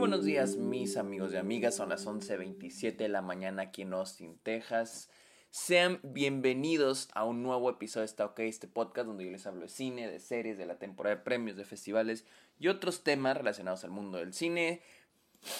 buenos días mis amigos y amigas, son las 11.27 de la mañana aquí en Austin, Texas. Sean bienvenidos a un nuevo episodio de Está OK, este podcast donde yo les hablo de cine, de series, de la temporada de premios, de festivales y otros temas relacionados al mundo del cine,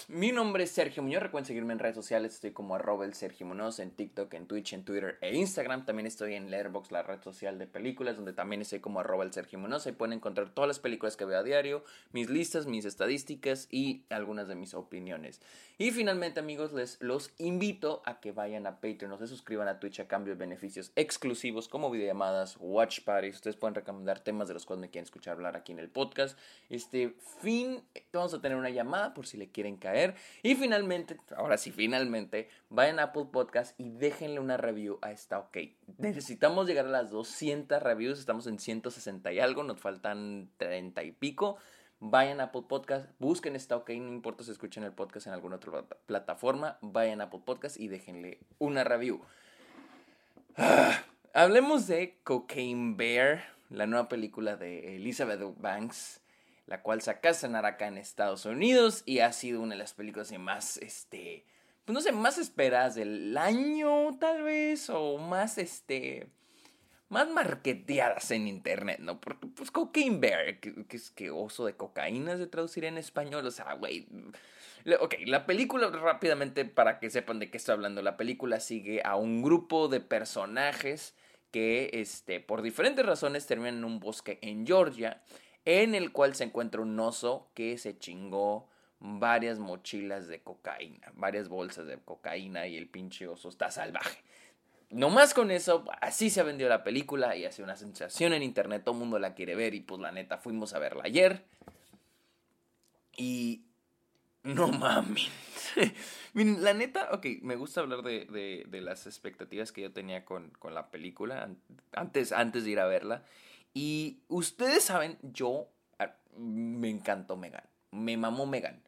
mi nombre es Sergio Muñoz, recuerden seguirme en redes sociales, estoy como arroba el Sergio Muñoz en TikTok, en Twitch, en Twitter e Instagram, también estoy en Letterboxd, la red social de películas, donde también estoy como arroba el Sergio Muñoz, ahí pueden encontrar todas las películas que veo a diario, mis listas, mis estadísticas y algunas de mis opiniones. Y finalmente amigos, les los invito a que vayan a Patreon, o se suscriban a Twitch a cambio de beneficios exclusivos como videollamadas, watch parties, ustedes pueden recomendar temas de los cuales me quieren escuchar hablar aquí en el podcast. Este fin, vamos a tener una llamada por si le quieren caer. Y finalmente, ahora sí, finalmente, vayan a Apple Podcast y déjenle una review a esta OK. Necesitamos llegar a las 200 reviews, estamos en 160 y algo, nos faltan 30 y pico. Vayan a Apple Podcast, busquen esta OK, no importa si escuchen el podcast en alguna otra plataforma, vayan a Apple Podcast y déjenle una review. Ah, hablemos de Cocaine Bear, la nueva película de Elizabeth Banks la cual se acá acá en Estados Unidos y ha sido una de las películas más, este, pues no sé, más esperadas del año tal vez, o más, este, más marketeadas en internet, ¿no? Porque, pues, Cocaine Bear, que, es que oso de cocaína se traduciría en español, o sea, güey. Ok, la película, rápidamente, para que sepan de qué estoy hablando, la película sigue a un grupo de personajes que, este, por diferentes razones terminan en un bosque en Georgia en el cual se encuentra un oso que se chingó varias mochilas de cocaína, varias bolsas de cocaína y el pinche oso está salvaje. No más con eso, así se ha vendido la película y hace una sensación en internet, todo el mundo la quiere ver y pues la neta fuimos a verla ayer. Y no mames. La neta, ok, me gusta hablar de, las expectativas que yo tenía con, con, la película antes, antes de ir a verla. Y ustedes saben, yo ah, me encantó Megan. Me mamó Megan.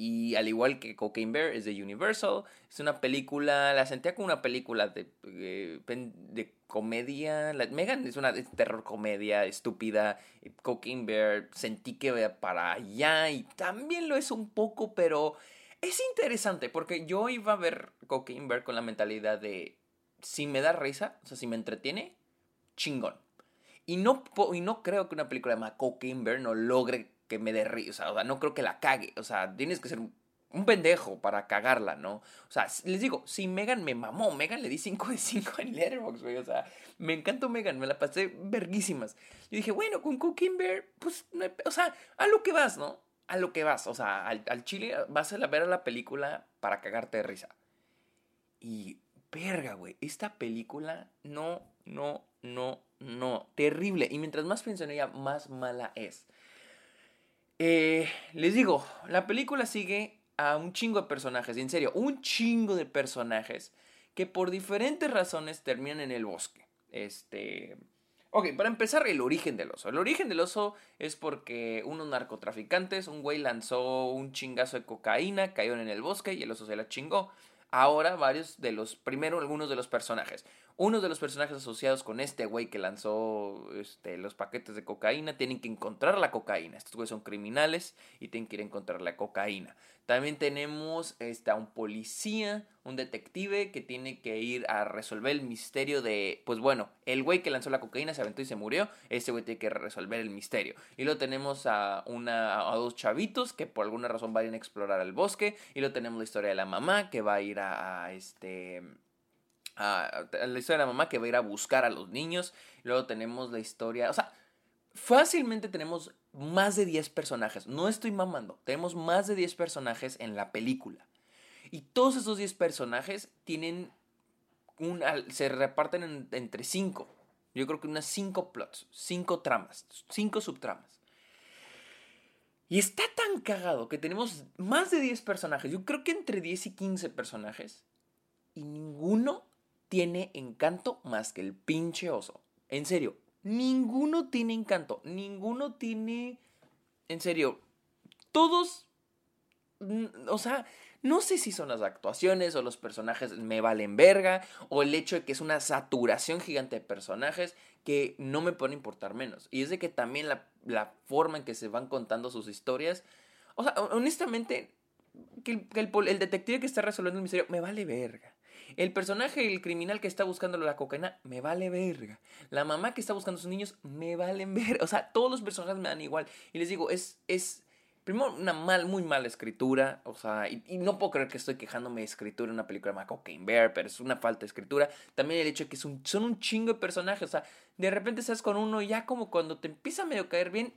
Y al igual que Cocaine Bear es de Universal, es una película, la sentía como una película de, eh, de, comedia. Megan es una terror comedia estúpida. Cocaine Bear sentí que iba para allá y también lo es un poco, pero es interesante porque yo iba a ver Cocaine Bear con la mentalidad de si me da risa, o sea, si me entretiene, chingón. Y no, y no creo que una película de Cocaine no logre que me dé risa. O sea, no creo que la cague. O sea, tienes que ser un pendejo para cagarla, ¿no? O sea, les digo, si Megan me mamó, Megan le di 5 de 5 en Letterboxd, güey. O sea, me encantó Megan, me la pasé verguísimas. Yo dije, bueno, con Cocaine Bear, pues, o sea, a lo que vas, ¿no? A lo que vas. O sea, al, al chile vas a ver a la película para cagarte de risa. Y, verga, güey, esta película no, no, no, no, terrible. Y mientras más pienso en ella, más mala es. Eh, les digo, la película sigue a un chingo de personajes, en serio, un chingo de personajes que por diferentes razones terminan en el bosque. Este. Ok, para empezar, el origen del oso. El origen del oso es porque unos narcotraficantes, un güey lanzó un chingazo de cocaína, cayeron en el bosque y el oso se la chingó. Ahora varios de los, primero algunos de los personajes. Uno de los personajes asociados con este güey que lanzó este, los paquetes de cocaína tienen que encontrar la cocaína. Estos güeyes son criminales y tienen que ir a encontrar la cocaína. También tenemos este, a un policía, un detective que tiene que ir a resolver el misterio de, pues bueno, el güey que lanzó la cocaína se aventó y se murió. Ese güey tiene que resolver el misterio. Y luego tenemos a, una, a dos chavitos que por alguna razón van a a explorar el bosque. Y luego tenemos la historia de la mamá que va a ir a este la historia de la mamá que va a ir a buscar a los niños. Luego tenemos la historia, o sea, fácilmente tenemos más de 10 personajes. No estoy mamando, tenemos más de 10 personajes en la película. Y todos esos 10 personajes tienen un, se reparten entre 5. Yo creo que unas 5 plots, 5 tramas, 5 subtramas. Y está tan cagado que tenemos más de 10 personajes. Yo creo que entre 10 y 15 personajes. Y ninguno tiene encanto más que el pinche oso. En serio, ninguno tiene encanto, ninguno tiene... En serio, todos... O sea, no sé si son las actuaciones o los personajes me valen verga o el hecho de que es una saturación gigante de personajes que no me puede importar menos. Y es de que también la, la forma en que se van contando sus historias... O sea, honestamente, el, el, detective que está resolviendo el misterio me vale verga. El personaje, el criminal que está buscando la cocaína, me vale verga. La mamá que está buscando a sus niños, me valen verga. O sea, todos los personajes me dan igual. Y les digo, es, es, Primero, una mal, muy mala escritura. O sea, y, no puedo creer que estoy quejándome de escritura en una película de Cocaine Bear, pero es una falta de escritura. También el hecho de que son un chingo de personajes. O sea, de repente estás con uno y ya como cuando te empieza a medio caer bien,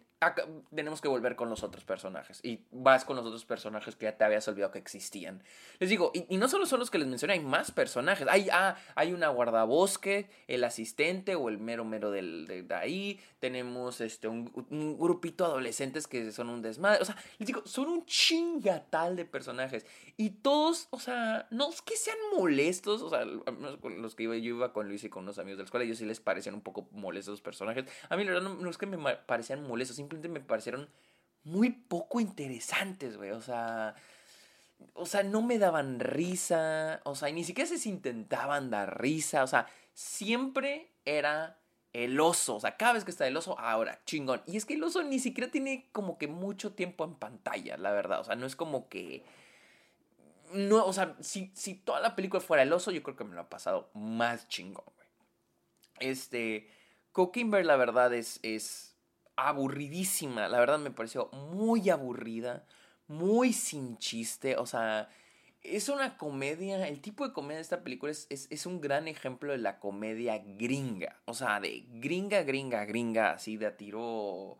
tenemos que volver con los otros personajes. Y vas con los otros personajes que ya te habías olvidado que existían. Les digo, y, no solo son los que les mencioné, hay más personajes. Hay, ah, hay una guardabosque, el asistente o el mero mero del, de, ahí. Tenemos este, un, grupito de adolescentes que son un desmadre. O sea, les digo, son un chingatal de personajes. Y todos, o sea, no es que sean molestos. O sea, los que iba, yo iba con Luis y con unos amigos de la escuela, ellos sí les parecían un poco molestos los personajes. A mí la verdad no, es que me parecían molestos, me parecieron muy poco interesantes, güey. O sea, o sea, no me daban risa, o sea, ni siquiera se intentaban dar risa, o sea, siempre era el oso, o sea, cada vez que está el oso, ahora, chingón. Y es que el oso ni siquiera tiene como que mucho tiempo en pantalla, la verdad, o sea, no es como que... No, o sea, si, si toda la película fuera el oso, yo creo que me lo ha pasado más chingón, güey. Este, Coquimber, la verdad, es, es aburridísima. La verdad me pareció muy aburrida, muy sin chiste. O sea, es una comedia. El tipo de comedia de esta película es, es, un gran ejemplo de la comedia gringa. O sea, de gringa, gringa, gringa, así de a tiro.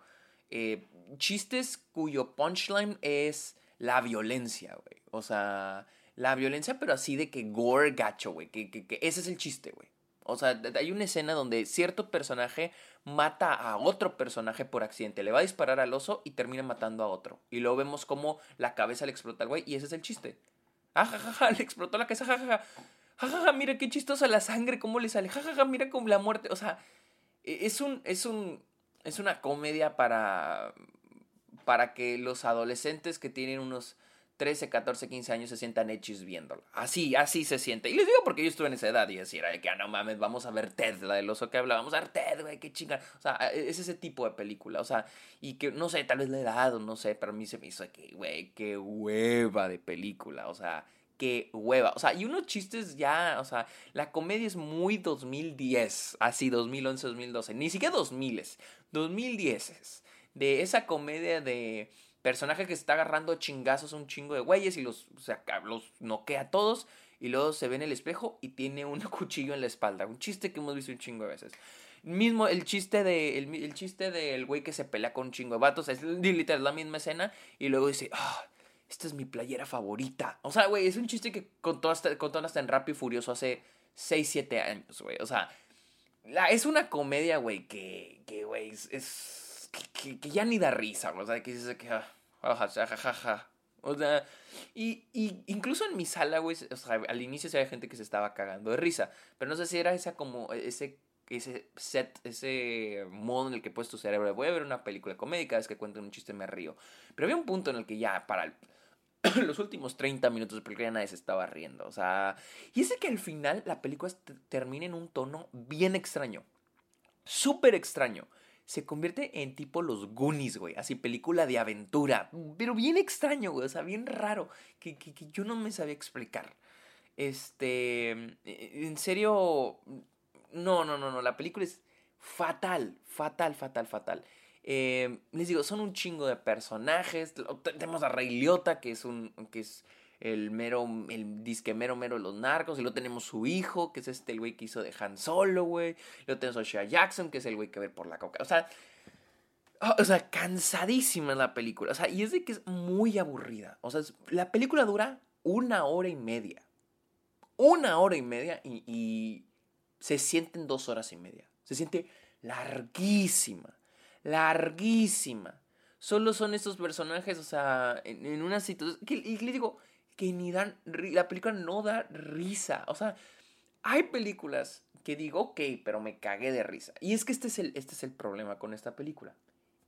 Eh, chistes cuyo punchline es la violencia, güey. O sea, la violencia, pero así de que gore gacho, güey. Que, que, que ese es el chiste, güey. O sea, hay una escena donde cierto personaje mata a otro personaje por accidente. Le va a disparar al oso y termina matando a otro. Y luego vemos cómo la cabeza le explota al güey y ese es el chiste. Ajajaja, ah, le explotó la cabeza, jajaja. Jajaja, mira qué chistosa la sangre, cómo le sale. Jajaja, mira cómo la muerte. O sea, e, es un, es un, es una comedia para, para que los adolescentes que tienen unos 13, 14, 15 años se sientan hechos viéndolo. Así, así se siente. Y les digo porque yo estuve en esa edad y decía, que ah, no mames, vamos a ver Ted, la del oso que habla, vamos a ver Ted, güey, qué chinga. O sea, es ese tipo de película. O sea, y que, no sé, tal vez la edad o no sé, pero a mí se me hizo que, güey, qué hueva de película. O sea, qué hueva. O sea, y unos chistes ya, o sea, la comedia es muy 2010, así 2011, 2012, ni siquiera 2000, 2010. De esa comedia de personaje que se está agarrando chingazos a un chingo de güeyes y los, o sea, los noquea a todos y luego se ve en el espejo y tiene un cuchillo en la espalda. Un chiste que hemos visto un chingo de veces. Mismo el chiste de el, chiste del güey que se pelea con un chingo de vatos, es literal la misma escena y luego dice, ah, esta es mi playera favorita. O sea, güey, es un chiste que contó hasta, contó hasta en Rápido y Furioso hace 6, 7 años, güey. O sea, la, es una comedia, güey, que, que, es que, ya ni da risa, o sea, que dices que, ah, O sea, y, y, incluso en mi sala, güey, o sea, al inicio había gente que se estaba cagando de risa, pero no sé si era esa como, ese, ese set, ese modo en el que puedes tu cerebro, voy a ver una película comédica, es que cuentan un chiste me río. Pero había un punto en el que ya, para los últimos 30 minutos de película ya nadie se estaba riendo, o sea, y ese que al final la película termina en un tono bien extraño, súper extraño se convierte en tipo los Goonies, güey. Así, película de aventura. Pero bien extraño, güey. O sea, bien raro. Que, que, yo no me sabía explicar. Este. En serio. No, no, no, no. La película es fatal. Fatal, fatal, fatal. Eh, les digo, son un chingo de personajes. Tenemos a Rey Liotta, que es un. que es el mero, el disque mero mero de los narcos, y luego tenemos su hijo, que es este el güey que hizo de Han Solo, güey, luego tenemos a Shea Jackson, que es el güey que ve por la coca, o sea, ah, o sea, cansadísima la película, o sea, y es de que es muy aburrida, o sea, la película dura una hora y media, una hora y media, y, se sienten dos horas y media, se siente larguísima, larguísima. Solo son estos personajes, o sea, en, una situación. y le digo, que ni dan, la película no da risa. O sea, hay películas que digo, ok, pero me cagué de risa. Y es que este es el, este es el problema con esta película.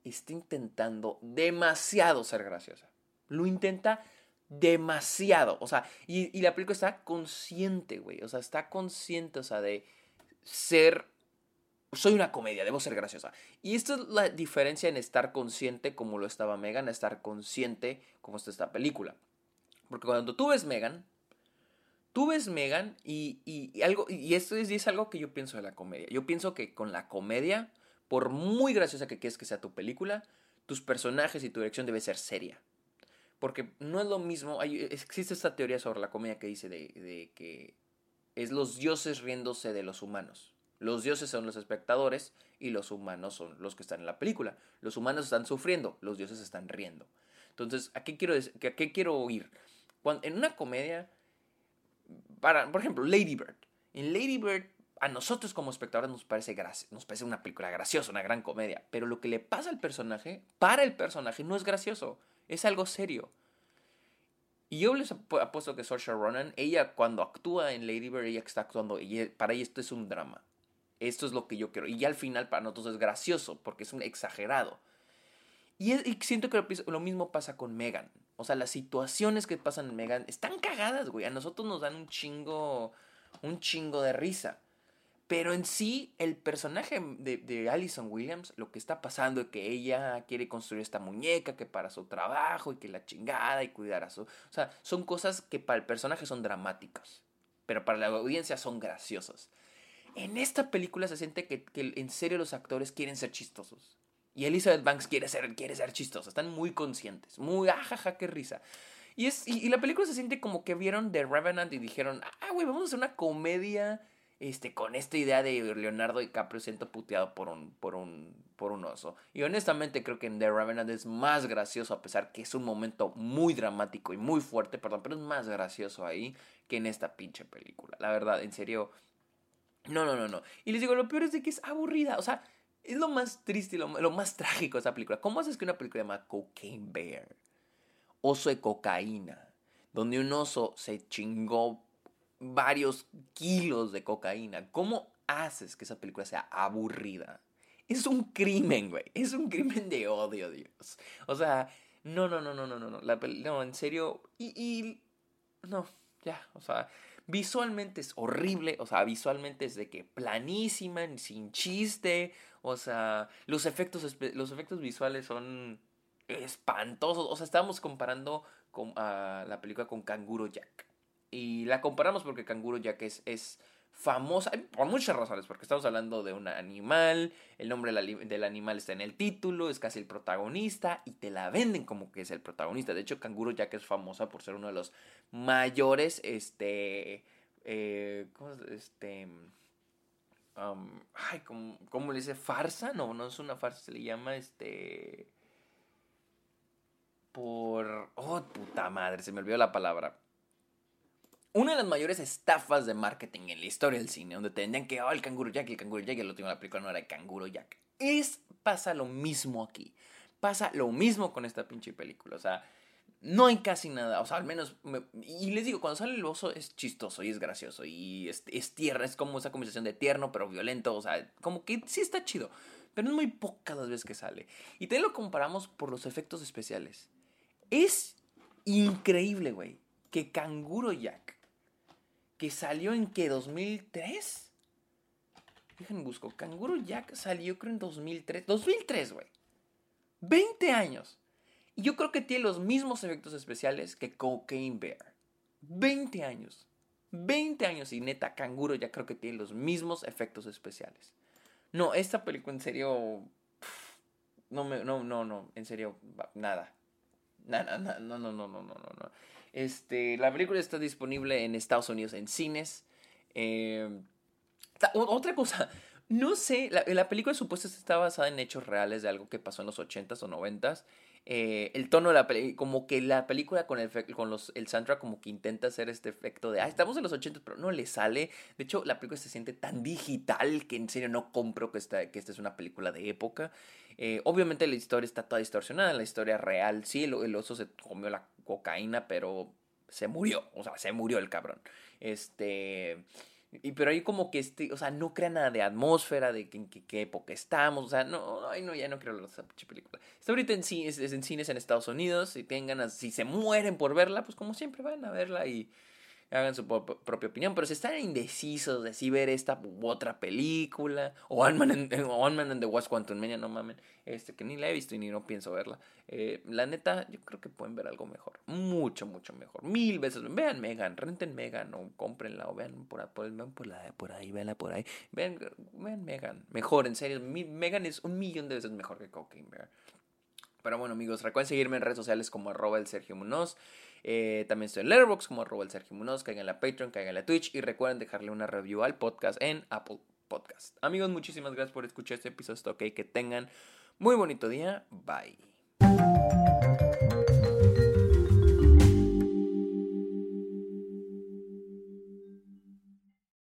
Está intentando demasiado ser graciosa. Lo intenta demasiado. O sea, y, la película está consciente, güey. O sea, está consciente, o sea, de ser soy una comedia, debo ser graciosa. Y esta es la diferencia en estar consciente como lo estaba Megan, estar consciente como está esta película. Porque cuando tú ves Megan, tú ves Megan y, y, algo, y esto es, y es algo que yo pienso de la comedia. Yo pienso que con la comedia, por muy graciosa que quieras que sea tu película, tus personajes y tu dirección debe ser seria. Porque no es lo mismo, existe esta teoría sobre la comedia que dice de que es los dioses riéndose de los humanos. Los dioses son los espectadores y los humanos son los que están en la película. Los humanos están sufriendo, los dioses están riendo. Entonces, ¿a qué quiero, a qué quiero ir? Cuando, en una comedia, para, por ejemplo, Lady Bird. En Lady Bird, a nosotros como espectadores nos parece, nos parece una película graciosa, una gran comedia. Pero lo que le pasa al personaje, para el personaje, no es gracioso. Es algo serio. Y yo les apuesto que Saoirse Ronan, ella cuando actúa en Lady Bird, ella está actuando, y para ella esto es un drama. Esto es lo que yo quiero. Y al final para nosotros es gracioso, porque es un exagerado. Y, siento que lo, mismo pasa con Megan. O sea, las situaciones que pasan en Megan están cagadas, güey. A nosotros nos dan un chingo, un chingo de risa. Pero en sí, el personaje de, de Allison Williams, lo que está pasando es que ella quiere construir esta muñeca que para su trabajo y que la chingada y cuidar a su... O sea, son cosas que para el personaje son dramáticas, pero para la audiencia son graciosas. En esta película se siente que, en serio los actores quieren ser chistosos. Y Elizabeth Banks quiere ser, quiere ser chistosa. Están muy conscientes. Muy, ajaja, qué risa. Y, es, y, la película se siente como que vieron The Revenant y dijeron, ah, güey, vamos a hacer una comedia este, con esta idea de Leonardo DiCaprio siento puteado por un, por un, por un oso. Y honestamente creo que en The Revenant es más gracioso, a pesar que es un momento muy dramático y muy fuerte, perdón, pero es más gracioso ahí que en esta pinche película. La verdad, en serio. No, no, no, no. Y les digo, lo peor es de que es aburrida. O sea, es lo más triste y lo, más trágico de esa película. ¿Cómo haces que una película llama Cocaine Bear? Oso de cocaína. Donde un oso se chingó varios kilos de cocaína. ¿Cómo haces que esa película sea aburrida? Es un crimen, güey. Es un crimen de odio, Dios. O sea, no, no, no, no, no, no. No, la no en serio. Y. No, ya. O sea, visualmente es horrible. O sea, visualmente es de que planísima, sin chiste. O sea, los efectos, los efectos visuales son espantosos. O sea, estábamos comparando con, la película con Canguro Jack. Y la comparamos porque Canguro Jack es famosa por muchas razones, porque estamos hablando de un animal, el nombre del animal está en el título, es casi el protagonista y te la venden como que es el protagonista. De hecho, Canguro Jack es famosa por ser uno de los mayores, este, eh, ¿cómo es? Este, um, ay, ¿cómo, ¿cómo, le dice? ¿Farsa? No, no es una farsa, se le llama, este, por, oh, puta madre, se me olvidó la palabra una de las mayores estafas de marketing en la historia del cine, donde te que, oh, el canguro Jack, el canguro Jack, y el último de la película no era el canguro Jack. Es, pasa lo mismo aquí. Pasa lo mismo con esta pinche película. O sea, no hay casi nada. O sea, al menos. y les digo, cuando sale el oso es chistoso y es gracioso. Y es, es tierra, es como esa conversación de tierno pero violento. O sea, como que sí está chido. Pero es muy pocas las veces que sale. Y te lo comparamos por los efectos especiales. Es increíble, güey. Que Canguro Jack que salió en que 2003. Déjenme busco. Canguro Jack salió creo en 2003. 2003, güey. 20 años. Y yo creo que tiene los mismos efectos especiales que Cocaine Bear. 20 años. 20 años y neta, Canguro ya creo que tiene los mismos efectos especiales. No, esta película en serio... No, me, no, no, no, en serio, nada. Nada, no, no, no, no, no, no, no. Este, la película está disponible en Estados Unidos en cines. Eh, otra cosa, no sé, la, película supuestamente está basada en hechos reales de algo que pasó en los 80s o 90s. Eh, el tono de la película, como que la película con, el, con los, el soundtrack como que intenta hacer este efecto de, ah, estamos en los 80s, pero no le sale. De hecho, la película se siente tan digital que en serio no compro que esta, que esta es una película de época. Eh, obviamente la historia está toda distorsionada, la historia real, sí, el, oso se comió la cocaína, pero se murió, o sea, se murió el cabrón. Este... Y, pero ahí como que, este, o sea, no crea nada de atmósfera, de en qué, época estamos, o sea, no, ay, no, ya no quiero de esa película. Está ahorita en, cines, en cines en Estados Unidos, si tengan, si se mueren por verla, pues como siempre van a verla y hagan su propia opinión, pero si están indecisos de si ver esta u otra película, o Ant-Man and, the Wasp Quantum Mania, no mamen, este, que ni la he visto y ni no pienso verla, eh, la neta, yo creo que pueden ver algo mejor, mucho, mucho mejor, mil veces, vean Megan, renten Megan, o cómprenla, o vean por, por, por, la, por ahí, veanla por ahí, vean, vean Megan, mejor, en serio, Megan es un millón de veces mejor que Cocaine Bear. Pero bueno, amigos, recuerden seguirme en redes sociales como arroba el Sergio Munoz. Eh, también estoy en Letterboxd como arroba el Sergio Munoz. Caigan la Patreon, caigan la Twitch. Y recuerden dejarle una review al podcast en Apple Podcast. Amigos, muchísimas gracias por escuchar este episodio. Ok, que tengan muy bonito día. Bye.